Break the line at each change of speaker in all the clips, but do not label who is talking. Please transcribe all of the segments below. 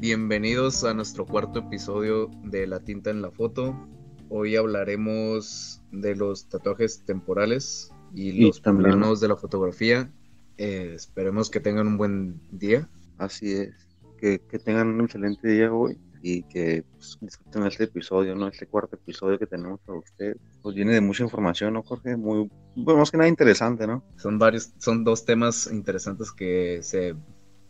Bienvenidos a nuestro cuarto episodio de La tinta en la foto. Hoy hablaremos de los tatuajes temporales y,
Y
los planos de la fotografía. Eh, esperemos que tengan un buen día.
Así es. Que, que tengan un excelente día hoy y que pues, disfruten este episodio, ¿no? Este cuarto episodio que tenemos para ustedes. Pues viene de mucha información, ¿no, Jorge? Muy, bueno, más que nada interesante, ¿no?
Son varios, son dos temas interesantes que se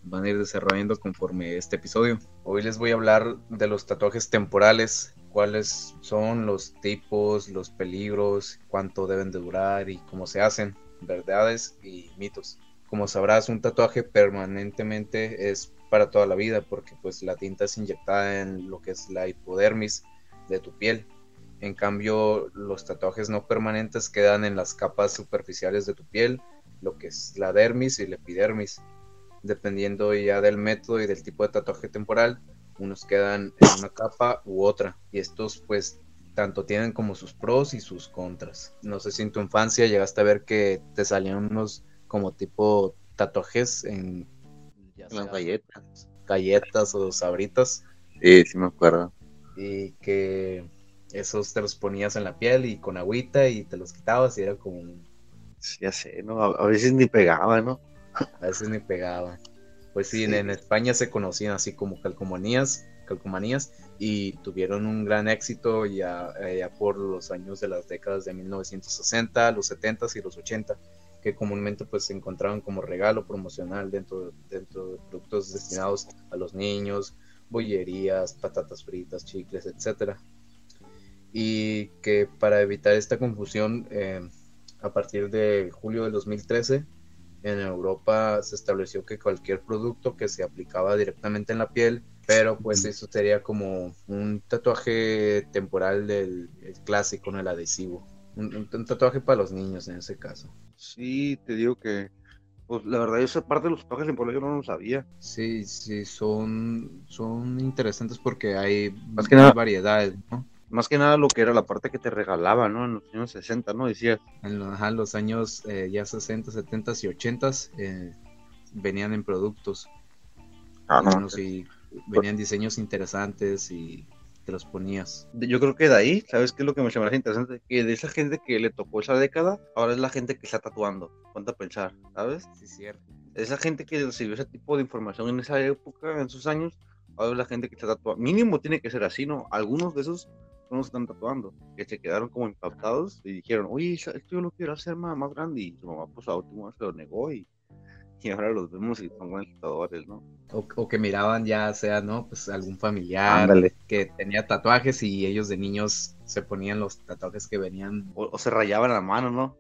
van a ir desarrollando conforme este episodio. Hoy les voy a hablar de los tatuajes temporales, cuáles son los tipos, los peligros, cuánto deben de durar y cómo se hacen, verdades y mitos. Como sabrás, un tatuaje permanentemente es para toda la vida porque pues la tinta es inyectada en lo que es la hipodermis de tu piel. En cambio, los tatuajes no permanentes quedan en las capas superficiales de tu piel, lo que es la dermis y la epidermis. Dependiendo ya del método y del tipo de tatuaje temporal, unos quedan en una capa u otra. Y estos pues tanto tienen como sus pros y sus contras. No sé si en tu infancia llegaste a ver que te salían unos como tipo tatuajes en
Las galletas.
galletas o sabritas
Sí, sí me acuerdo.
y que esos te los ponías en la piel y con agüita y te los quitabas y era como
ya sé, ¿no? A veces ni pegaba, ¿no?
A veces ni pegaba. Pues sí, en- En, España se conocían así como calcomanías, calcomanías y tuvieron un gran éxito ya, eh, ya por los años de las décadas de 1960, los 70 y los 80, que comúnmente pues se encontraban como regalo promocional dentro, dentro de productos destinados a los niños, bollerías, patatas fritas, chicles, etcétera. Y que para evitar esta confusión, eh, a partir de julio del 2013, en Europa se estableció que cualquier producto que se aplicaba directamente en la piel, pero pues eso sería como un tatuaje temporal del el clásico, ¿no? el adhesivo. Un, un- un tatuaje para los niños en ese caso.
Sí, te digo que, pues la verdad, esa parte de los tatuajes en yo no lo sabía.
Sí, sí, son, son interesantes porque hay,
Más que nada-
variedades, ¿no?
Más que nada lo que era la parte que te regalaban, ¿no? En los años 60, ¿no? Decías,
En los, ajá, los años eh, ya 60, 70 y 80 eh, venían en productos.
ah, no.
y venían diseños interesantes y te los ponías.
Yo creo que de ahí, ¿sabes qué es lo que me parece interesante? Que de esa gente que le tocó esa década, ahora es la gente que está tatuando. Ponte a pensar, ¿sabes?
Sí, cierto.
Esa gente que recibió ese tipo de información en esa época, en sus años, ahora es la gente que está tatuando. Mínimo tiene que ser así, ¿no? Algunos de esos los que están tatuando, que se quedaron como impactados y dijeron, oye, esto yo lo quiero hacer más, más grande. Y su mamá, pues a último se lo negó y, y ahora los vemos y son buenos tatuadores, ¿no?
O, o que miraban ya sea, ¿no? Pues algún familiar
Ándale.
que tenía tatuajes y ellos de niños se ponían los tatuajes que venían,
O, o se rayaban la mano, ¿no?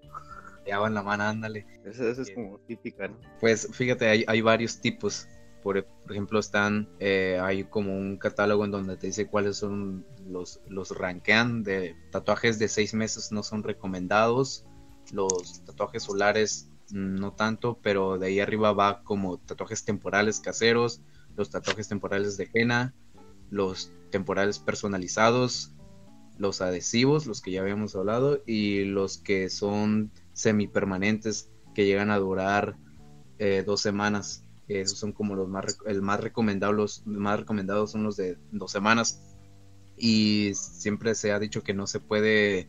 llevaban la mano, ándale.
Esa esa es como típica, ¿no?
Pues fíjate, hay, hay varios tipos. Por, ejemplo, están, eh, hay como un catálogo en donde te dice cuáles son los, los rankean de tatuajes de seis meses no son recomendados, los tatuajes solares no tanto, pero de ahí arriba va como tatuajes temporales caseros, los tatuajes temporales de henna, los temporales personalizados, los adhesivos, los que ya habíamos hablado, y los que son semipermanentes que llegan a durar eh, dos semanas. Esos son como los más, el más recomendables, los más recomendados son los de dos semanas. Y siempre se ha dicho que no se puede,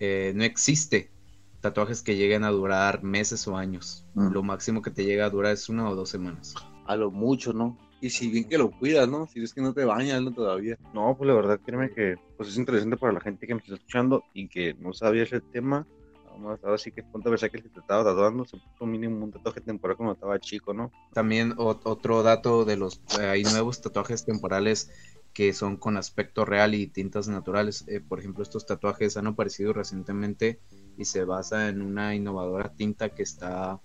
eh, no existe tatuajes que lleguen a durar meses o años.
Mm.
Lo máximo que te llega a durar es una o dos semanas.
A lo mucho, ¿no? Y si bien que lo cuidas, ¿no? Si es que no te bañas, ¿no? Todavía. No, pues la verdad, créeme que pues es interesante para la gente que me está escuchando y que no sabía ese tema. Ahora sí que pensar que te estaba tatuando se puso mínimo un tatuaje temporal cuando estaba chico, ¿no?
También ot- otro dato de los, hay nuevos tatuajes temporales que son con aspecto real y tintas naturales. Eh, por ejemplo, estos tatuajes han aparecido recientemente y se basa en una innovadora tinta que está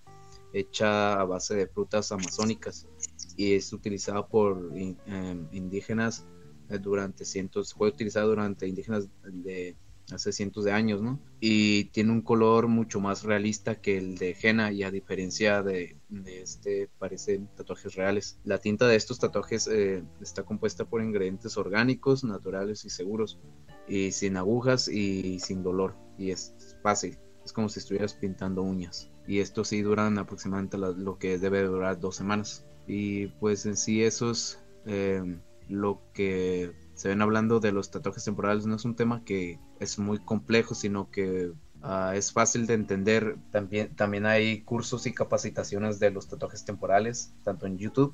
hecha a base de frutas amazónicas y es utilizada por em, indígenas eh, durante cientos, fue utilizada durante indígenas de hace cientos de años, ¿no? Y tiene un color mucho más realista que el de henna y a diferencia de, este parecen tatuajes reales. La tinta de estos tatuajes eh, está compuesta por ingredientes orgánicos, naturales y seguros y sin agujas y sin dolor y es fácil. Es como si estuvieras pintando uñas. Y estos sí duran aproximadamente lo que debe durar dos semanas. Y pues en sí esos eh, lo que se ven hablando de los tatuajes temporales no es un tema que es muy complejo, sino que ah, es fácil de entender. También, también hay cursos y capacitaciones de los tatuajes temporales, tanto en YouTube,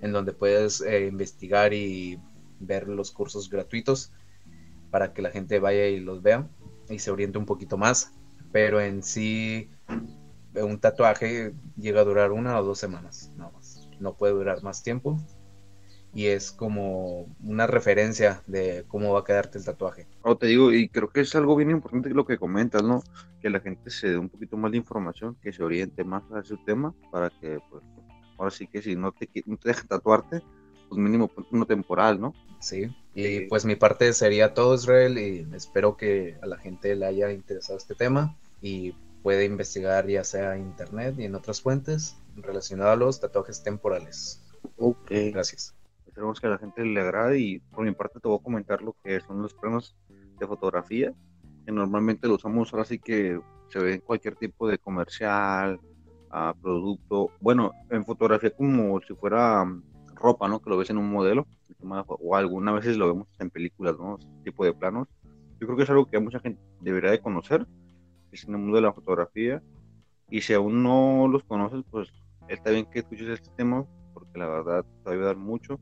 en donde puedes eh, investigar y ver los cursos gratuitos para que la gente vaya y los vea y se oriente un poquito más. Pero en sí, un tatuaje llega a durar una o dos semanas, no más. No puede durar más tiempo y es como una referencia de cómo va a quedarte el tatuaje.
Oh, te digo, y creo que es algo bien importante lo que comentas, ¿no? Que la gente se dé un poquito más de información, que se oriente más a ese tema, para que, pues, ahora sí que si no te, no te deja tatuarte, pues mínimo uno temporal, ¿no?
Sí, y pues mi parte sería todo, Israel, y espero que a la gente le haya interesado este tema y puede investigar ya sea en internet y en otras fuentes relacionadas a los tatuajes temporales.
Ok.
Gracias.
Esperemos que a la gente le agrade y por mi parte te voy a comentar lo que son los planos de fotografía, que normalmente lo usamos ahora sí que se ve en cualquier tipo de comercial, a producto, bueno, en fotografía como si fuera mm, ropa, ¿no? Que lo ves en un modelo, o algunas veces lo vemos en películas, ¿no? Este tipo de planos. Yo creo que es algo que mucha gente debería de conocer, es en el mundo de la fotografía, y si aún no los conoces, pues está bien que escuches este tema, porque la verdad te va a ayudar mucho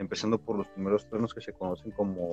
empezando por los primeros planos que se conocen como,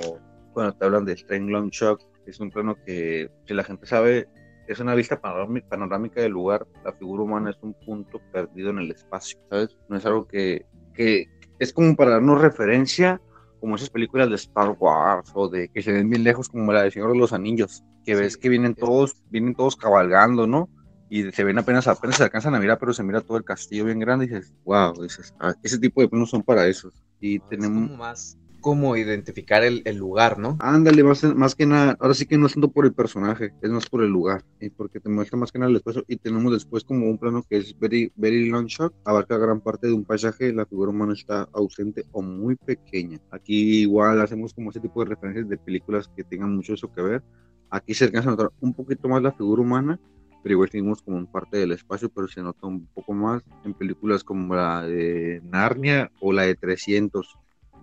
bueno, te hablan de Strain Long Shock, es un plano que, si la gente sabe, es una vista panorámica del lugar, la figura humana es un punto perdido en el espacio, ¿sabes? No es algo que, que es como para darnos referencia, como esas películas de Star Wars o de que se ven bien lejos, como la de Señor de los Anillos, que ves que vienen todos, vienen todos cabalgando, ¿no? Y se ven apenas, apenas se alcanzan a mirar, pero se mira todo el castillo bien grande y dices, wow, ah, ese tipo de planos son para esos. Y tenemos...
como más como identificar el, el, lugar, ¿no?
Ándale, más, más que nada, ahora sí que no es tanto por el personaje, es más por el lugar, y porque te muestra más que nada el espacio, y tenemos después como un plano que es very, very long shot, abarca gran parte de un paisaje, la figura humana está ausente o muy pequeña. Aquí igual hacemos como ese tipo de referencias de películas que tengan mucho eso que ver. Aquí se alcanza a notar un poquito más la figura humana, pero igual seguimos como en parte del espacio, pero se nota un poco más en películas como la de Narnia o la de 300.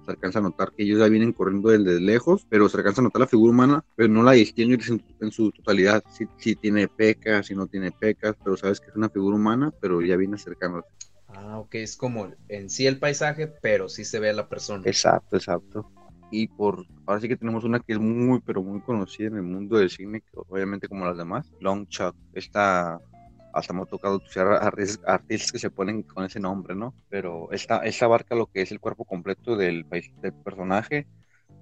Se alcanza a notar que ellos ya vienen corriendo desde lejos, pero se alcanza a notar la figura humana, pero no la distingues en, su totalidad. Si, tiene pecas, si no tiene pecas, pero sabes que es una figura humana, pero ya viene acercándose.
Ah, ok, es como en sí el paisaje, pero sí se ve a la persona.
Exacto, exacto y por ahora sí que tenemos una que es muy pero muy conocida en el mundo del cine obviamente como las demás Long Shot. Esta hasta hemos tocado artistas que se ponen con ese nombre no pero esta esta abarca lo que es el cuerpo completo del personaje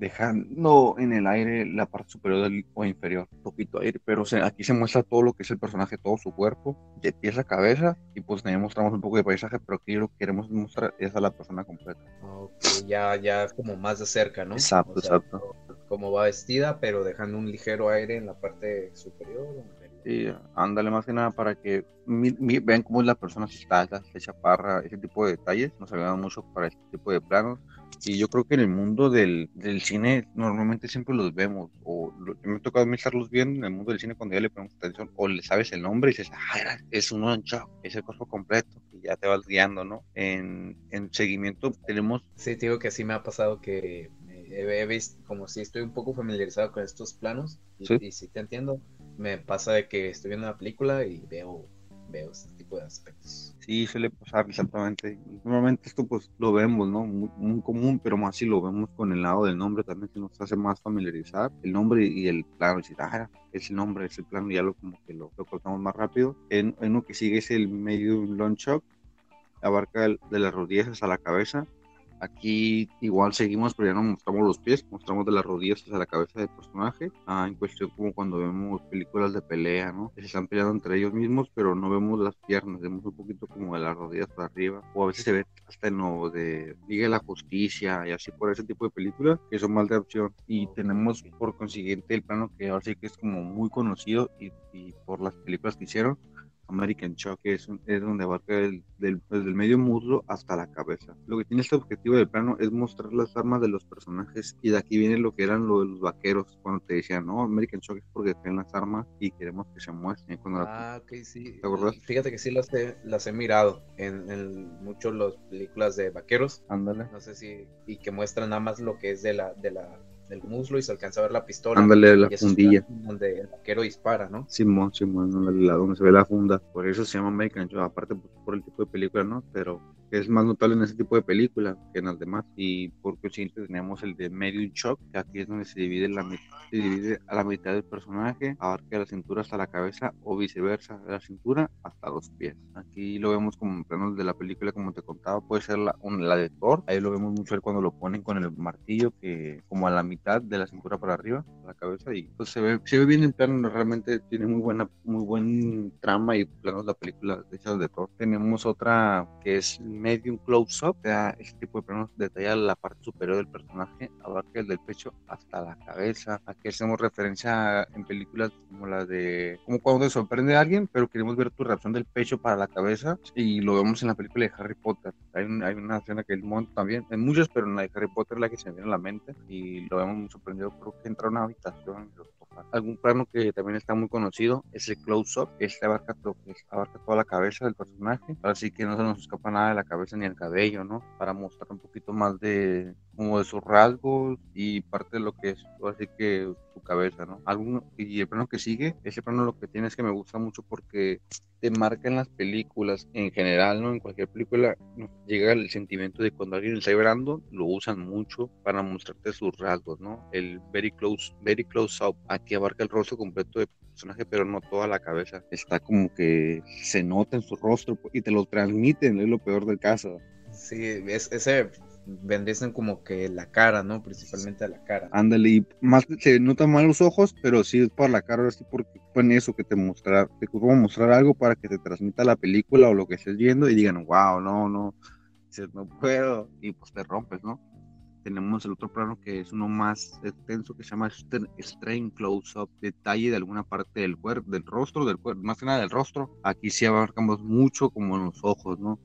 dejando en el aire la parte superior o inferior, poquito aire, pero aquí se muestra todo lo que es el personaje, todo su cuerpo, de pies a cabeza, y pues también mostramos un poco de paisaje, pero aquí lo que queremos mostrar es a la persona completa.
ya, ya como más de cerca, ¿no?
Exacto, exacto.
Como va vestida, pero dejando un ligero aire en la parte superior.
Sí, ándale más que nada para que vean cómo es la persona, si está alta, si chaparra, ese tipo de detalles, nos ayudan mucho para este tipo de planos y yo creo que en el mundo del, del cine normalmente siempre los vemos, o me ha tocado pensarlos bien en el mundo del cine cuando ya le ponemos atención, o le sabes el nombre y dices, ah, es un one es el cuerpo completo, y ya te vas guiando, ¿no? En, en seguimiento tenemos...
Sí, te digo que sí me ha pasado que he, visto, como si estoy un poco familiarizado con estos planos, y ¿Sí? y sí te entiendo, me pasa de que estoy viendo una película y veo veo este tipo de aspectos.
Sí, suele pasar exactamente. Normalmente esto pues lo vemos, ¿no? Muy, común, pero más si lo vemos con el lado del nombre también que nos hace más familiarizar el nombre y el plano. Decir, ah, es el nombre, es el plano, ya lo como que lo, lo cortamos más rápido. En, en lo que sigue es el medio long shock, abarca de las rodillas hasta la cabeza Aquí igual seguimos, pero ya no mostramos los pies, mostramos de las rodillas hasta la cabeza del personaje. Ah, en cuestión como cuando vemos películas de pelea, ¿no? Que se están peleando entre ellos mismos, pero no vemos las piernas, vemos un poquito como de las rodillas para arriba. O a veces se ve hasta en lo de Liga de la Justicia y así por ese tipo de películas que son más de opción. Y tenemos por consiguiente el plano que ahora sí que es como muy conocido y, y por las películas que hicieron, American Shock, que es, es donde abarca el, del, desde el medio muslo hasta la cabeza. Lo que tiene este objetivo del plano es mostrar las armas de los personajes y de aquí viene lo que eran lo de los vaqueros cuando te decían, no, American Shock es porque tienen las armas y queremos que se muestren. Cuando
ah, ok, sí. ¿Te acuerdas? Fíjate que sí las he, las he mirado en, en muchas las películas de vaqueros.
Ándale.
No sé si, y que muestran nada más lo que es de la, de la del muslo y se alcanza a ver la pistola.
Ándale, la fundilla.
Donde el vaquero dispara, ¿no?
Simón, Simón, donde se ve la funda. Por eso se llama American aparte pues, por el tipo de película, ¿no? Pero es más notable en ese tipo de película que en las demás. Y por consiguiente tenemos el de Medium Shock, que aquí es donde se divide, la, se divide a la mitad del personaje, abarca la cintura hasta la cabeza o viceversa, de la cintura hasta los pies. Aquí lo vemos como en planos de la película, como te contaba, puede ser la, la de Thor. Ahí lo vemos mucho cuando lo ponen con el martillo, que como a la mitad de la cintura para arriba, la cabeza, y pues se ve, se ve bien en plano, realmente tiene muy buena, muy buen trama y planos la película de de Thor. Tenemos otra que es medium close-up, o sea, este tipo de planos detalla la parte superior del personaje, abarca el del pecho hasta la cabeza. Aquí hacemos referencia en películas como la de, como cuando te sorprende a alguien, pero queremos ver tu reacción del pecho para la cabeza, y lo vemos en la película de Harry Potter. Hay, hay una escena que el monta también, en muchas, pero en la de Harry Potter la que se viene a la mente, y lo vemos muy sorprendido, creo que entra a una habitación y Algún plano que también está muy conocido es el close-up, este abarca, abarca toda la cabeza del personaje, así que no se nos escapa nada de la cabeza ni el cabello, ¿no? Para mostrar un poquito más de como de sus rasgos y parte de lo que es, así que su cabeza, ¿no? Algún, y el plano que sigue, ese plano lo que tiene es que me gusta mucho porque te marca en las películas, en general, ¿no? En cualquier película llega el sentimiento de cuando alguien está llorando, lo usan mucho para mostrarte sus rasgos, ¿no? El very close, very close up, aquí abarca el rostro completo del personaje, pero no toda la cabeza. Está como que se nota en su rostro y te lo transmiten, es lo peor del caso.
Sí, es, ese bendicen como que la cara, ¿no? Principalmente a la cara.
Ándale, y más se notan mal los ojos, pero sí es por la cara, así porque pone eso que te mostrar, te a mostrar algo para que te transmita la película o lo que estés viendo y digan, wow, no, no, no puedo, y pues te rompes, ¿no? Tenemos el otro plano que es uno más extenso que se llama Strain Close-Up, detalle de alguna parte del cuerpo, del rostro, del cuerpo, más que nada del rostro. Aquí sí abarcamos mucho como en los ojos, ¿no?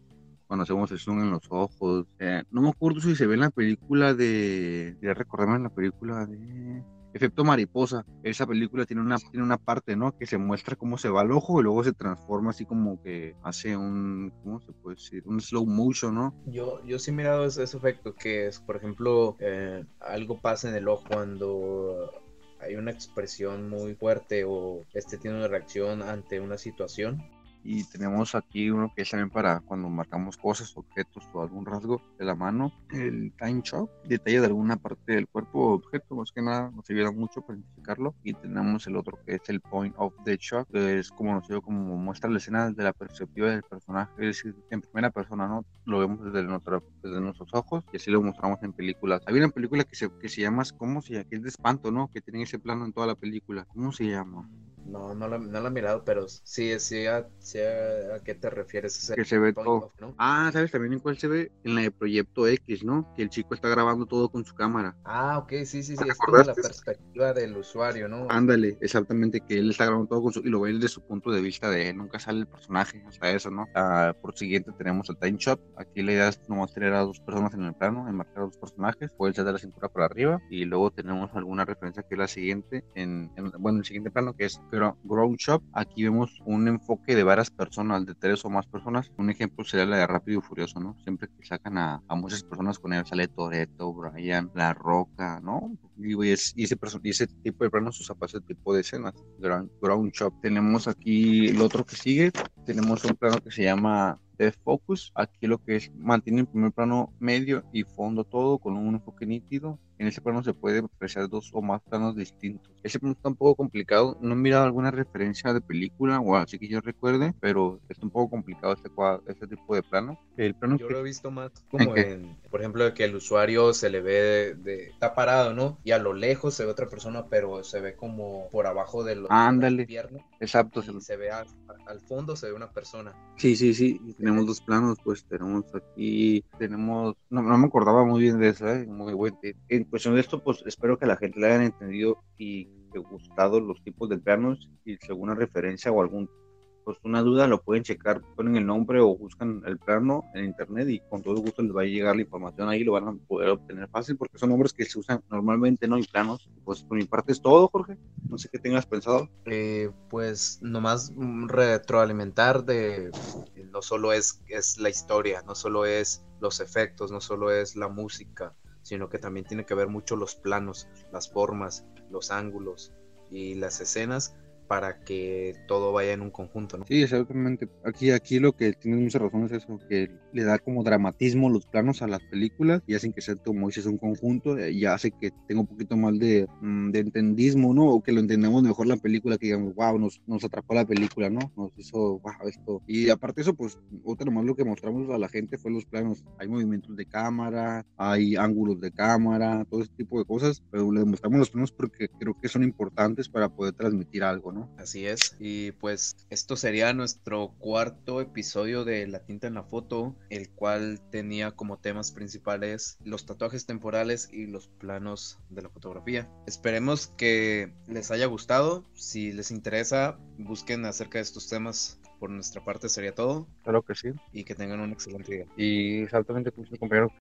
Cuando hacemos el zoom en los ojos. Eh, no me acuerdo si se ve en la película de. Ya recordarme en la película de. Efecto Mariposa. Esa película tiene una, tiene una parte, ¿no? Que se muestra cómo se va el ojo y luego se transforma así como que hace un, ¿cómo se puede decir? Un slow motion, ¿no?
Yo, yo sí he mirado ese, efecto, que es, por ejemplo, eh, algo pasa en el ojo cuando hay una expresión muy fuerte o este tiene una reacción ante una situación
y tenemos aquí uno que es también para cuando marcamos cosas, objetos o algún rasgo de la mano, el time shock, detalle de alguna parte del cuerpo o objeto, más que nada nos ayuda mucho para identificarlo y tenemos el otro que es el point of the shock, que es como nos como muestra la escena desde la perspectiva del personaje, es decir, en primera persona, ¿no? Lo vemos desde, nuestra, desde nuestros ojos y así lo mostramos en películas. Hay una película que se, que se llama, ¿cómo se llama? Que es de espanto, ¿no? Que tiene ese plano en toda la película. ¿Cómo se llama?
No, no la, no la he mirado, pero sí, sí, a, a, qué te refieres.
que se ve todo. Ah, ¿sabes también en cuál se ve? En la de Proyecto X, ¿no? Que el chico está grabando todo con su cámara.
Ah, ok, sí, sí, sí, es como la perspectiva del usuario, ¿no?
Ándale, exactamente, que él está grabando todo con su... y lo ve desde su punto de vista de él, nunca sale el personaje, hasta eso, ¿no? Ah, por siguiente tenemos el time shot, aquí la idea es nomás tener a dos personas en el plano, enmarcar a dos personajes, puede ser de la cintura para arriba, y luego tenemos alguna referencia que es la siguiente, en, en bueno, el siguiente plano, que es Grow Shop. Aquí vemos un enfoque de varias personas, de tres o más personas. Un ejemplo sería la de Rápido y Furioso, ¿no? Siempre que sacan a, muchas personas con él, sale Toreto, Brian, La Roca, ¿no? Y, ese, y ese tipo de planos usa para ese tipo de escenas. Ground Shop. Tenemos aquí el otro que sigue. Tenemos un plano que se llama de focus. Aquí lo que es mantiene el primer plano medio y fondo todo con un enfoque nítido en ese plano se puede apreciar dos o más planos distintos. Ese plano está un poco complicado. No he mirado alguna referencia de película o así que yo recuerde, pero está un poco complicado este, este tipo de plano.
El plano yo lo he visto más como en, por ejemplo, que el usuario se le ve de, está parado, ¿no? Y a lo lejos se ve otra persona, pero se ve como por abajo de los
Ándale. Exacto.
Y se ve al fondo se ve una persona.
Sí, sí, sí. Tenemos dos planos, pues tenemos aquí, tenemos, no, no me acordaba muy bien de eso, ¿eh? muy buen cuestión de esto, pues espero que la gente le hayan entendido y gustado los tipos de planos y alguna referencia o algún pues una duda, lo pueden checar, ponen el nombre o buscan el plano en internet y con todo gusto les va a llegar la información ahí, lo van a poder obtener fácil porque son nombres que se usan normalmente, ¿no? Y planos. Pues por mi parte es todo, Jorge. No sé qué tengas pensado.
Eh, pues nomás retroalimentar de no solo es, es la historia, no solo es los efectos, no solo es la música, sino que también tiene que ver mucho los planos, las formas, los ángulos y las escenas para que todo vaya en un conjunto, ¿no?
Sí, exactamente. Aquí, aquí lo que tienes mucha razón es eso, que le da como dramatismo los planos a las películas y hacen que sea, como dices, un conjunto y hace que tenga un poquito más de, mm, de entendismo, ¿no? O que lo entendamos mejor la película, que digamos, wow, nos, nos atrapó la película, ¿no? Nos hizo, wow, esto. Y aparte eso, pues, otra más lo que mostramos a la gente fue los planos. Hay movimientos de cámara, hay ángulos de cámara, todo ese tipo de cosas, pero le mostramos los planos porque creo que son importantes para poder transmitir algo, ¿no?
Así es. Y pues esto sería nuestro cuarto episodio de La tinta en la foto, el cual tenía como temas principales los tatuajes temporales y los planos de la fotografía. Esperemos que les haya gustado. Si les interesa, busquen acerca de estos temas por nuestra parte sería todo.
Claro que sí.
Y que tengan un excelente día.
Y exactamente como compañero,